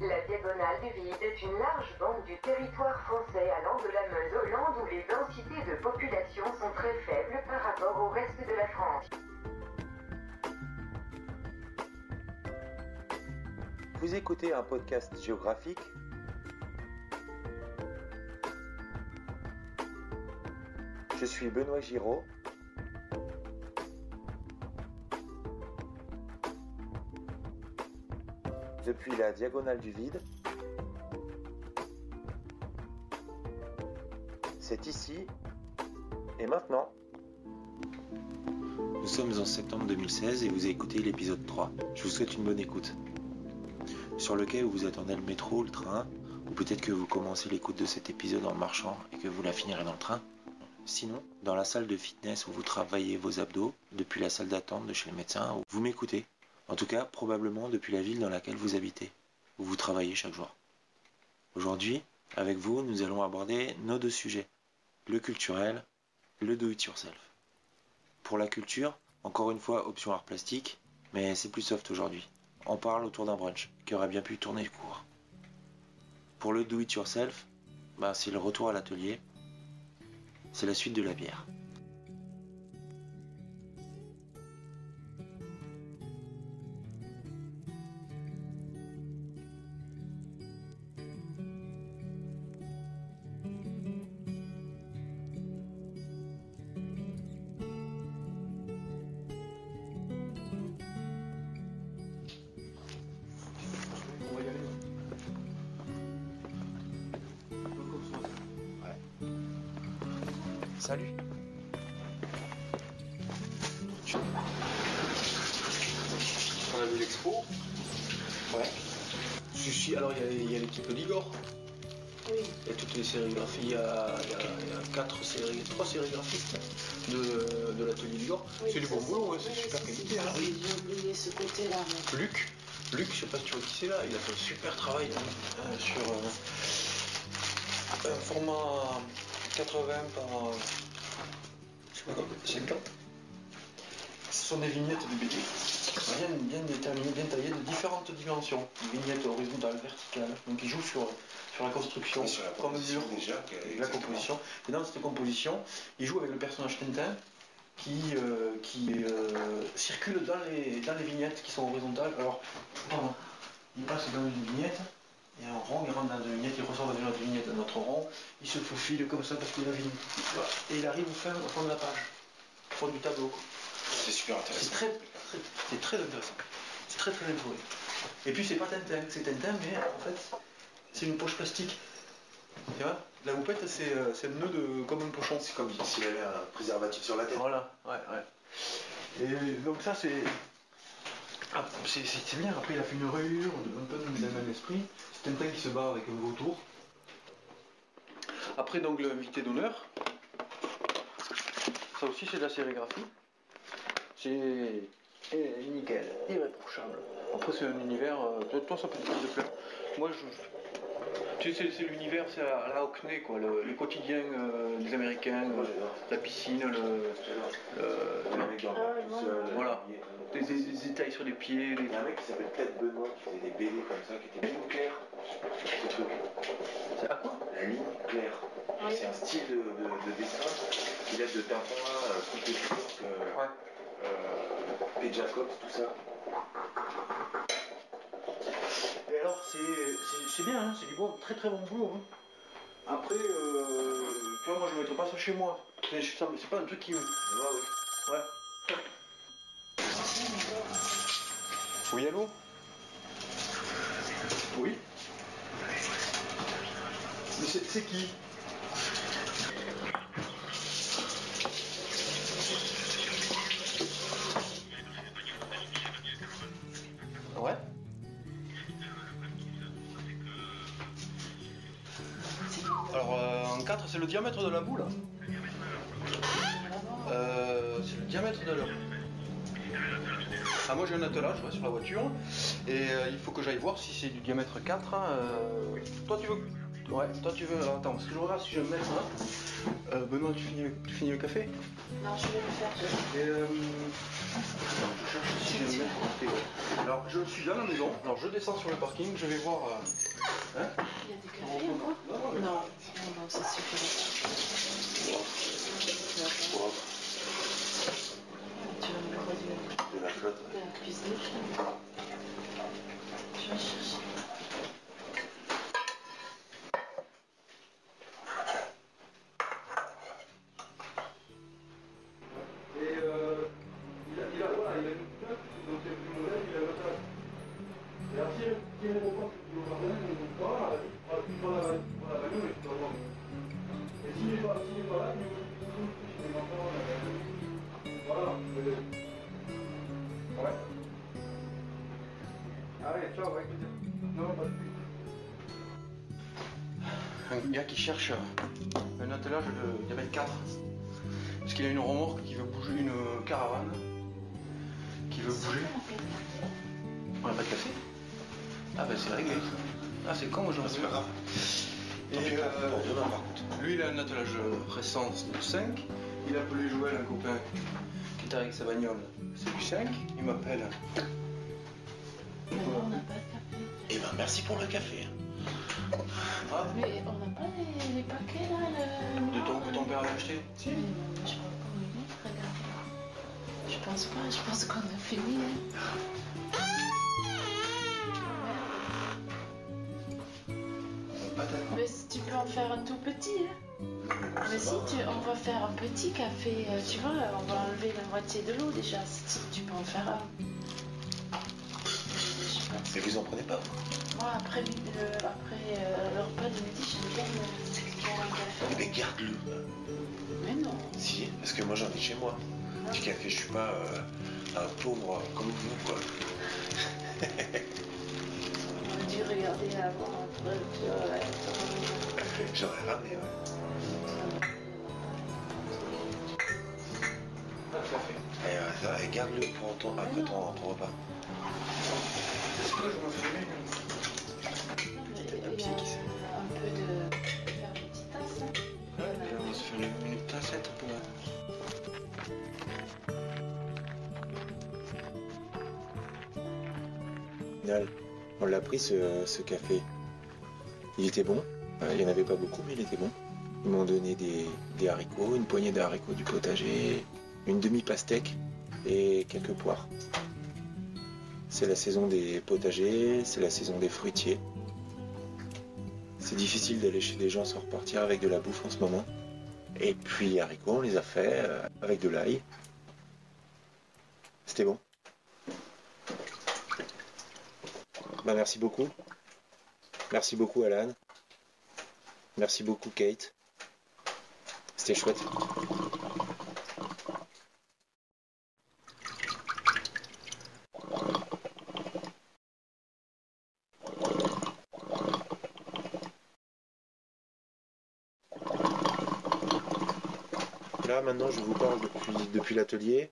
La diagonale du vide est une large bande du territoire français allant de la Meuse au Land où les densités de population sont très faibles par rapport au reste de la France. Vous écoutez un podcast géographique Je suis Benoît Giraud. Depuis la diagonale du vide. C'est ici et maintenant. Nous sommes en septembre 2016 et vous écoutez l'épisode 3. Je vous souhaite une bonne écoute. Sur le quai où vous attendez le métro, le train, ou peut-être que vous commencez l'écoute de cet épisode en marchant et que vous la finirez dans le train. Sinon, dans la salle de fitness où vous travaillez vos abdos, depuis la salle d'attente de chez le médecin, vous m'écoutez. En tout cas, probablement depuis la ville dans laquelle vous habitez, où vous travaillez chaque jour. Aujourd'hui, avec vous, nous allons aborder nos deux sujets. Le culturel, le do-it-yourself. Pour la culture, encore une fois, option art plastique, mais c'est plus soft aujourd'hui. On parle autour d'un brunch qui aurait bien pu tourner le cours. Pour le do-it-yourself, bah, c'est le retour à l'atelier, c'est la suite de la bière. Salut On a vu l'expo. Ouais. Je suis, alors il y a, a l'équipe Ligor. Oui. Il y a toutes les sérigraphies. Il y a, il y a- il y a quatre séries, trois sérigraphistes de, de l'atelier Ligor. Oui, c'est du bon boulot, c'est oui, super qualité. c'est hein. J'ai oublié ce côté-là. mais- Luc, Luc, je sais pas si tu vois qui c'est là, il a fait un super travail hein, euh, sur euh, un format 80 par euh, je sais pas comment, 50. Ce sont des vignettes de BD, bien, bien déterminées, bien taillées, de différentes dimensions. Vignettes horizontales, verticales. Donc il joue sur, sur la construction, sur la comme que- la composition. Et dans cette composition, il joue avec le personnage Tintin qui, euh, qui euh, circule dans les, dans les vignettes qui sont horizontales. Alors, pardon, il passe dans une vignette, il y a un rond, il rentre dans une vignette, il ressort dans une autre vignette, un autre rond, il se faufile comme ça parce qu'il a. Voilà. Et il arrive au fin, au fond de la page, au fond du tableau. C'est super C'est intéressant. très, très, c'est très intéressant. C'est très très bien trouvé. Et puis c'est pas Tintin, c'est Tintin, mais en fait, c'est une poche plastique. Tu vois? La houppette, c'est euh, c'est le nœud de, comme un pochon. C'est comme s'il avait un préservatif sur la tête. Voilà, ouais, ouais. Et donc ça c'est. Ah, c'est bien, après il a fait une rayure, un peu dans le même esprit. C'est Tintin qui se bat avec un vautour. Après donc l'invité d'honneur. Ça aussi c'est de la sérigraphie. C'est eh, nickel, irréprochable. Après c'est un univers, euh, toi, toi, ça peut te plaire. Moi je. Tu sais, c'est- l'univers, c'est à la Hockney, quoi, le, les quotidiens euh, des Américains, euh, la piscine, le. Voilà. des, des- des détails sur les pieds, les- Il y a un mec qui s'appelle Ted Benoît qui faisait des BD comme ça, qui était ligne claire. Ce truc. C'est à quoi? La ligne claire. Oui. C'est un style de, de- de dessin qui date de Tintin, euh, Coupe Turc, euh, Ouais. euh, et Jacobs, tout ça. Et alors, c'est bien, hein, c'est du bon, très très bon boulot. hein. Après, euh, tu vois, moi je ne mettrais pas ça chez moi. C'est pas un truc qui. Ouais, ouais. Ouais. Oui, allô? Oui Mais c'est qui? Diamètre de la boule. Euh, c'est le diamètre de la Ah moi j'ai un attelage ouais, sur la voiture et euh, il faut que j'aille voir si c'est du diamètre 4. hein, euh, Toi tu veux Ouais, toi tu veux. alors, attends, parce que je regarde si je vais me mettre là. Euh, Benoît, tu finis, tu finis le café? Non, je vais le faire. Euh... je cherche si je vais me mettre à côté, ouais. Alors, je suis dans la maison. Alors, je descends sur le parking. Je vais voir. euh, Hein? Il y a du café Non, non, non, ça suffit. Tu vas me produire De la flotte. de la cuisine. Je vais chercher. Et euh, il, a, il, a, voilà, il a une donc c'est plus moderne, il a le flotte. Et cherche un attelage de diabète 4. Parce qu'il a une remorque qui veut bouger, une caravane qui veut bouger. On n'a pas de café? Ah ben c'est réglé ça. Ah c'est con aujourd'hui. C'est pas grave. Et euh, lui il a un attelage récent de 5. Il a appelé Joël, un copain qui est avec sa bagnole. C'est du 5. Il m'appelle. Mais on n'a pas de café. Eh ben merci pour le café. Ah, Mais on n'a pas les, les paquets là le... de ton, que ton père avait acheté Si. Je où il est, regarde. Je pense pas, je pense qu'on a fini. hein. Mais tu peux en faire un tout petit, hein. Mais si tu, on va faire un petit café, euh, tu vois, on va enlever la moitié de l'eau déjà. Si tu peux en faire un. Mais vous en prenez pas vous Moi, après, le, après euh, le repas de midi, j'aime bien me boire un Eh café. ben garde-le. Mais non. Si, parce que moi j'en ai chez moi. Du café, je suis pas euh, un pauvre comme vous quoi. On aurait dû regarder avant. Café. J'aurais ramené, ouais. Ah, café. Et, euh, ça, et garde-le pour ton, après ton, ton repas. On l'a pris ce, ce café. Il était bon. Euh, il n'y en avait pas beaucoup, mais il était bon. Ils m'ont donné des, des haricots, une poignée de haricots du potager, une demi-pastèque et quelques poires. C'est la saison des potagers, c'est la saison des fruitiers. C'est difficile d'aller chez des gens sans repartir avec de la bouffe en ce moment. Et puis les haricots, on les a fait euh, avec de l'ail. C'était bon. Bah merci beaucoup. Merci beaucoup Alan. Merci beaucoup Kate. C'était chouette. Là maintenant je vous parle depuis, l'atelier.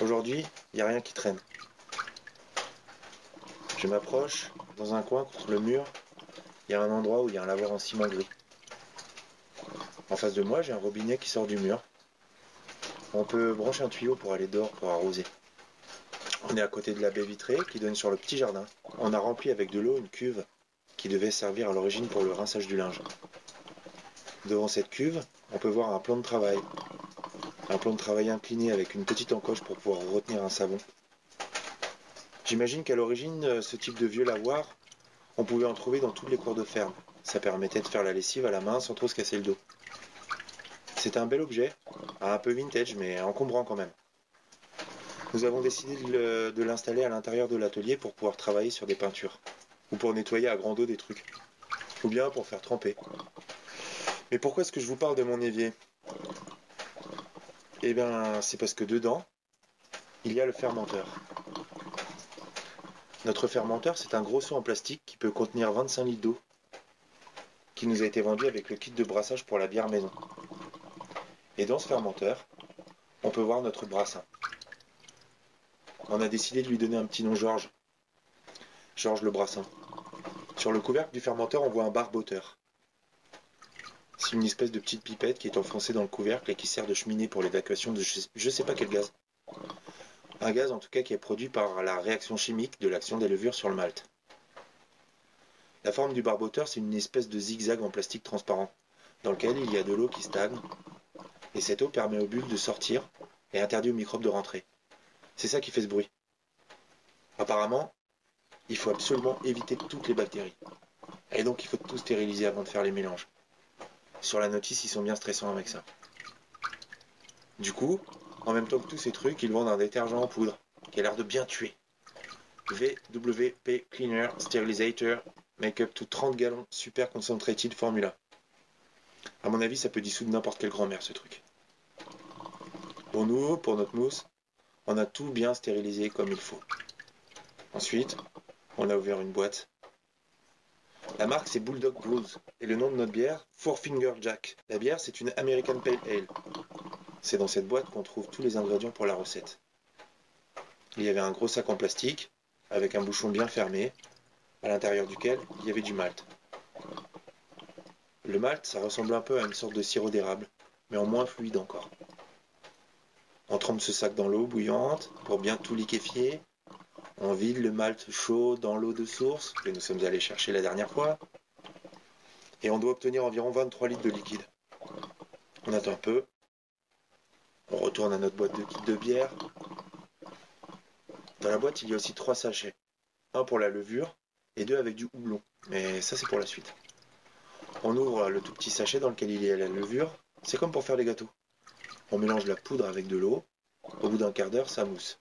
Aujourd'hui, il n'y a rien qui traîne. Je m'approche, dans un coin contre le mur, il y a un endroit où il y a un lavoir en ciment gris. En face de moi, j'ai un robinet qui sort du mur. On peut brancher un tuyau pour aller dehors pour arroser. On est à côté de la baie vitrée qui donne sur le petit jardin. On a rempli avec de l'eau une cuve qui devait servir à l'origine pour le rinçage du linge. Devant cette cuve, on peut voir un plan de travail. Un plan de travail incliné avec une petite encoche pour pouvoir retenir un savon. J'imagine qu'à l'origine, euh, ce type de vieux lavoir, on pouvait en trouver dans toutes les cours de ferme. Ça permettait de faire la lessive à la main sans trop se casser le dos. C'est un bel objet, un peu vintage mais encombrant quand même. Nous avons décidé de le- de l'installer à l'intérieur de l'atelier pour pouvoir travailler sur des peintures. Ou pour nettoyer à grande eau des trucs. Ou bien pour faire tremper. Mais pourquoi est-ce que je vous parle de mon évier? Eh bien, c'est parce que dedans, il y a le fermenteur. Notre fermenteur, c'est un gros seau en plastique qui peut contenir 25 litres d'eau, qui nous a été vendu avec le kit de brassage pour la bière maison. Et dans ce fermenteur, on peut voir notre brassin. On a décidé de lui donner un petit nom Georges. Georges le brassin. Sur le couvercle du fermenteur, on voit un barboteur. C'est une espèce de petite pipette qui est enfoncée dans le couvercle et qui sert de cheminée pour l'évacuation de je je sais pas quel gaz. Un gaz en tout cas qui est produit par la réaction chimique de l'action des levures sur le malt. La forme du barboteur, c'est une espèce de zigzag en plastique transparent, dans lequel il y a de l'eau qui stagne, et cette eau permet aux bulles de sortir et interdit aux microbes de rentrer. C'est ça qui fait ce bruit. Apparemment, il faut absolument éviter toutes les bactéries. Et donc il faut tout stériliser avant de faire les mélanges. Sur la notice, ils sont bien stressants avec ça. Du coup, en même temps que tous ces trucs, ils vendent un détergent en poudre qui a l'air de bien tuer. VWP Cleaner Sterilizator Make up to 30 gallons Super Concentrated Formula. À mon avis, ça peut dissoudre n'importe quelle grand-mère ce truc. Pour nous, pour notre mousse, on a tout bien stérilisé comme il faut. Ensuite, on a ouvert une boîte. La marque c'est Bulldog Brews et le nom de notre bière, Four Finger Jack. La bière c'est une American Pale Ale. C'est dans cette boîte qu'on trouve tous les ingrédients pour la recette. Il y avait un gros sac en plastique avec un bouchon bien fermé, à l'intérieur duquel il y avait du malt. Le malt, ça ressemble un peu à une sorte de sirop d'érable, mais en moins fluide encore. On trempe ce sac dans l'eau bouillante pour bien tout liquéfier. On vide le malt chaud dans l'eau de source que nous sommes allés chercher la dernière fois. Et on doit obtenir environ 23 litres de liquide. On attend un peu. On retourne à notre boîte de kit de bière. Dans la boîte, il y a aussi trois sachets. Un pour la levure et deux avec du houblon. Mais ça, c'est pour la suite. On ouvre le tout petit sachet dans lequel il y a la levure. C'est comme pour faire les gâteaux. On mélange la poudre avec de l'eau. Au bout d'un quart d'heure, ça mousse.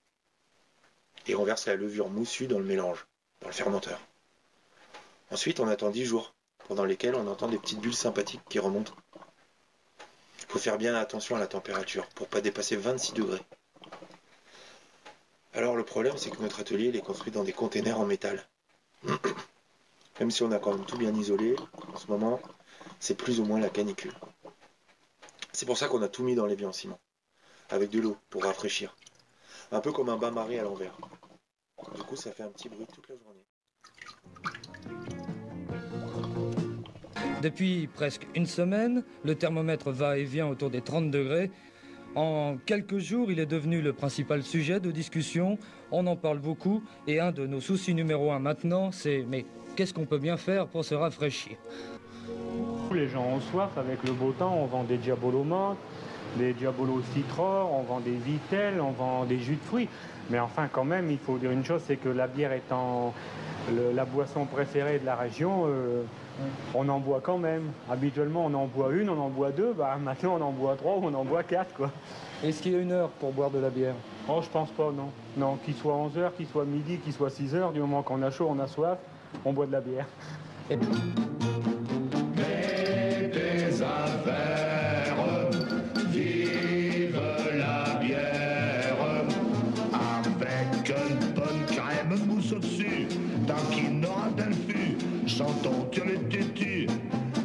Et on verse la levure moussue dans le mélange, dans le fermenteur. Ensuite, on attend 10 jours, pendant lesquels on entend des petites bulles sympathiques qui remontent. Il faut faire bien attention à la température, pour pas dépasser 26 degrés. Alors le problème, c'est que notre atelier est construit dans des containers en métal. Même si on a quand même tout bien isolé, en ce moment, c'est plus ou moins la canicule. C'est pour ça qu'on a tout mis dans l'évier en ciment, avec de l'eau pour rafraîchir. Un peu comme un bain-marie à l'envers. Du coup, ça fait un petit bruit toute la journée. Depuis presque une semaine, le thermomètre va et vient autour des 30 degrés. En quelques jours, il est devenu le principal sujet de discussion. On en parle beaucoup. Et un de nos soucis numéro un maintenant, c'est mais qu'est-ce qu'on peut bien faire pour se rafraîchir? Les gens ont soif avec le beau temps. On vend des diabolos menthe, des diabolos citron, on vend des vitelles, on vend des jus de fruits. Mais enfin, quand même, il faut dire une chose, c'est que la bière étant le- la boisson préférée de la région, euh, on en boit quand même. Habituellement, on en boit une, on en boit deux. Bah, maintenant, on en boit trois ou on en boit quatre, quoi. Est-ce qu'il y a une heure pour boire de la bière? Oh, je pense pas, non. Non, qu'il soit 11h, qu'il soit midi, qu'il soit 6h, du moment qu'on a chaud, on a soif, on boit de la bière. Et-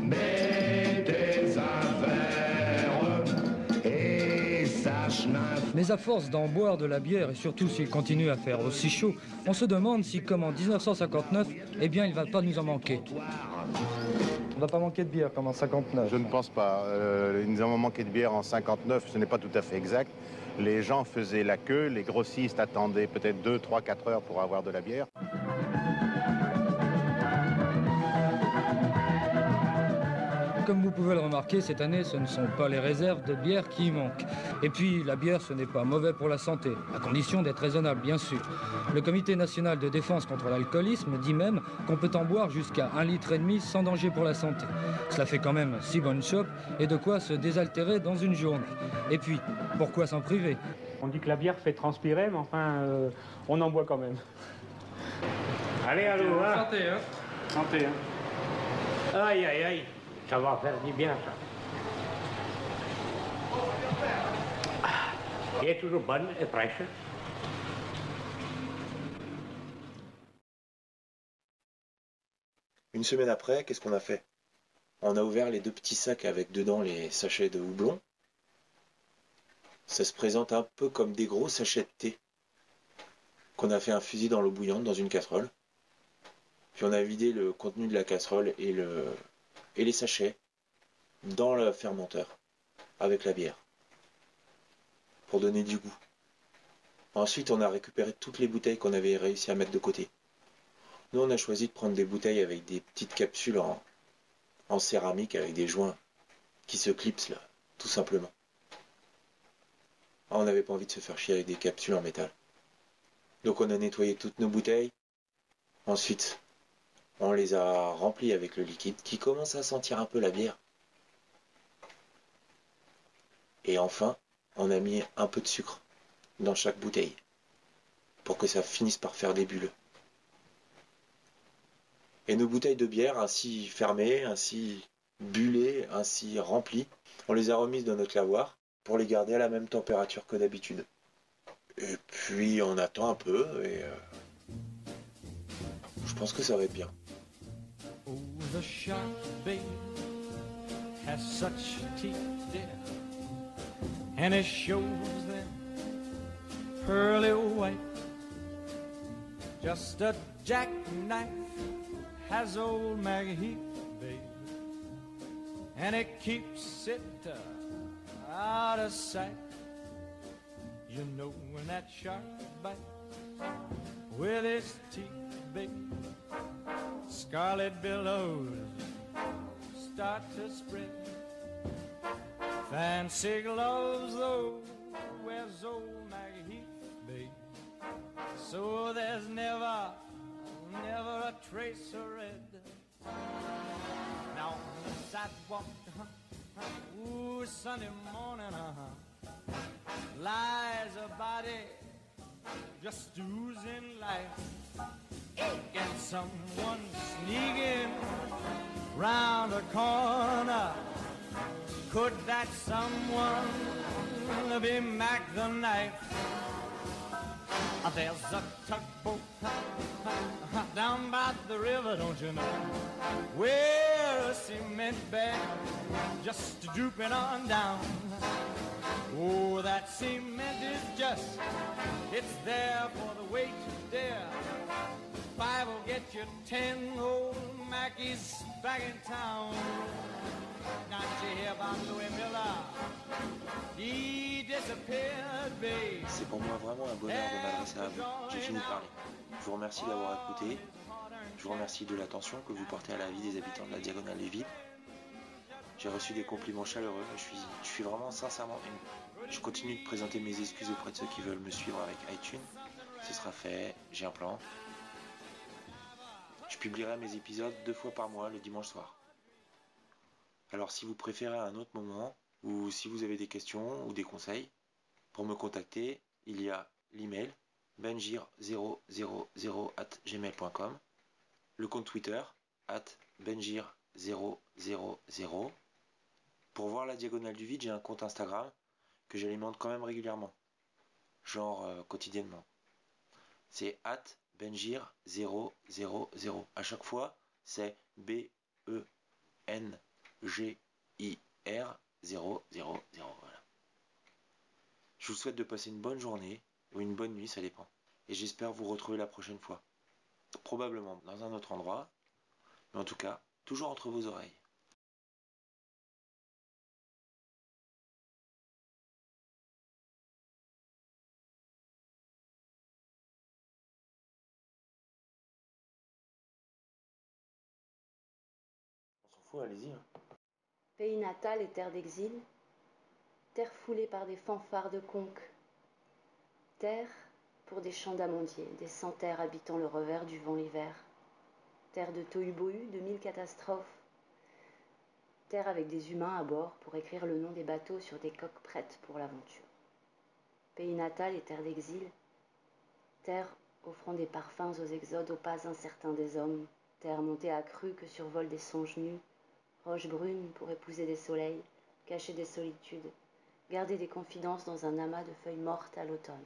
mais des affaires, et sache neuf. Mais à force d'en boire de la bière, et surtout s'il continue à faire aussi chaud, on se demande si, comme en 1959, eh bien, il va pas nous en manquer. On va pas manquer de bière comme en 59. Je ne pense pas. Euh, nous avons manqué de bière en 59, ce n'est pas tout à fait exact. Les gens faisaient la queue, les grossistes attendaient peut-être 2, 3, 4 heures pour avoir de la bière. Comme vous pouvez le remarquer, cette année, ce ne sont pas les réserves de bière qui manquent. Et puis, la bière, ce n'est pas mauvais pour la santé, à condition d'être raisonnable, bien sûr. Le Comité national de défense contre l'alcoolisme dit même qu'on peut en boire jusqu'à un litre et demi sans danger pour la santé. Cela fait quand même six bonnes chopes et de quoi se désaltérer dans une journée. Et puis, pourquoi s'en priver? On dit que la bière fait transpirer, mais enfin, euh, on en boit quand même. Allez, allô, hein Santé, hein Santé, hein Aïe, aïe, aïe, ça va faire du bien, ça. Ah, Elle est toujours bonne et. Une semaine après, qu'est-ce qu'on a fait? On a ouvert les deux petits sacs avec dedans les sachets de houblon. Ça se présente un peu comme des gros sachets de thé qu'on a fait infuser dans l'eau bouillante dans une casserole. Puis on a vidé le contenu de la casserole et, le, et les sachets dans le fermenteur avec la bière pour donner du goût. Ensuite, on a récupéré toutes les bouteilles qu'on avait réussi à mettre de côté. Nous, on a choisi de prendre des bouteilles avec des petites capsules en, céramique avec des joints qui se clipsent là, tout simplement. On n'avait pas envie de se faire chier avec des capsules en métal. Donc on a nettoyé toutes nos bouteilles. Ensuite, on les a remplies avec le liquide qui commence à sentir un peu la bière. Et enfin, on a mis un peu de sucre dans chaque bouteille pour que ça finisse par faire des bulles. Et nos bouteilles de bière, ainsi fermées, ainsi bullées, ainsi remplies, on les a remises dans notre lavoir pour les garder à la même température que d'habitude. Et puis on attend un peu et euh, je pense que ça va être bien. The shark, babe, has such teeth, dear, and it shows them pearly white. Just a jackknife has old Maggie Heath, babe, and it keeps it uh, out of sight. You know when that shark bites with his teeth, babe, scarlet billows start to spread. Fancy gloves, though, wears old Maggie Heath. So there's never, never a trace of red. Now on the sidewalk, uh-huh, uh, ooh, Sunday morning, uh-huh, lies a body just oozing life. And someone sneaking round the corner. Could that someone be Mac the knife? Ah, there's a tugboat down by the river, don't you know? Where a cement bag just drooping on down. Oh, will get you ten old Mackies back in town. Not you hear about Louis Miller? He disappeared, babe. C'est pour moi vraiment un bonheur de m'adresser à vous. J'ai fini de parler. Je vous remercie d'avoir écouté. Je vous remercie de l'attention que vous portez à la vie des habitants de la Diagonale des Vides. J'ai reçu des compliments chaleureux. Je suis, je suis vraiment sincèrement ému. Je continue de présenter mes excuses auprès de ceux qui veulent me suivre avec iTunes. Ce sera fait. J'ai un plan. Je publierai mes épisodes deux fois par mois le dimanche soir. Alors si vous préférez un autre moment, ou si vous avez des questions ou des conseils, pour me contacter, il y a l'email benjir000 at gmail.com, le compte Twitter at benjir000. Pour voir la diagonale du vide, j'ai un compte Instagram que j'alimente quand même régulièrement, genre euh, quotidiennement. C'est at benjir000. À chaque fois, c'est B E N G I R 000. Voilà. Je vous souhaite de passer une bonne journée ou une bonne nuit, ça dépend. Et j'espère vous retrouver la prochaine fois. Probablement dans un autre endroit, mais en tout cas, toujours entre vos oreilles. Hein. Pays natal et terre d'exil, terre foulée par des fanfares de conques, terre pour des champs d'amandiers, des centaires habitant le revers du vent l'hiver, terre de tohu-bohu, de mille catastrophes, terre avec des humains à bord pour écrire le nom des bateaux sur des coques prêtes pour l'aventure. Pays natal et terre d'exil, terre offrant des parfums aux exodes, aux pas incertains des hommes, terre montée à cru que survolent des songes nus, roche brune pour épouser des soleils, cacher des solitudes, garder des confidences dans un amas de feuilles mortes à l'automne.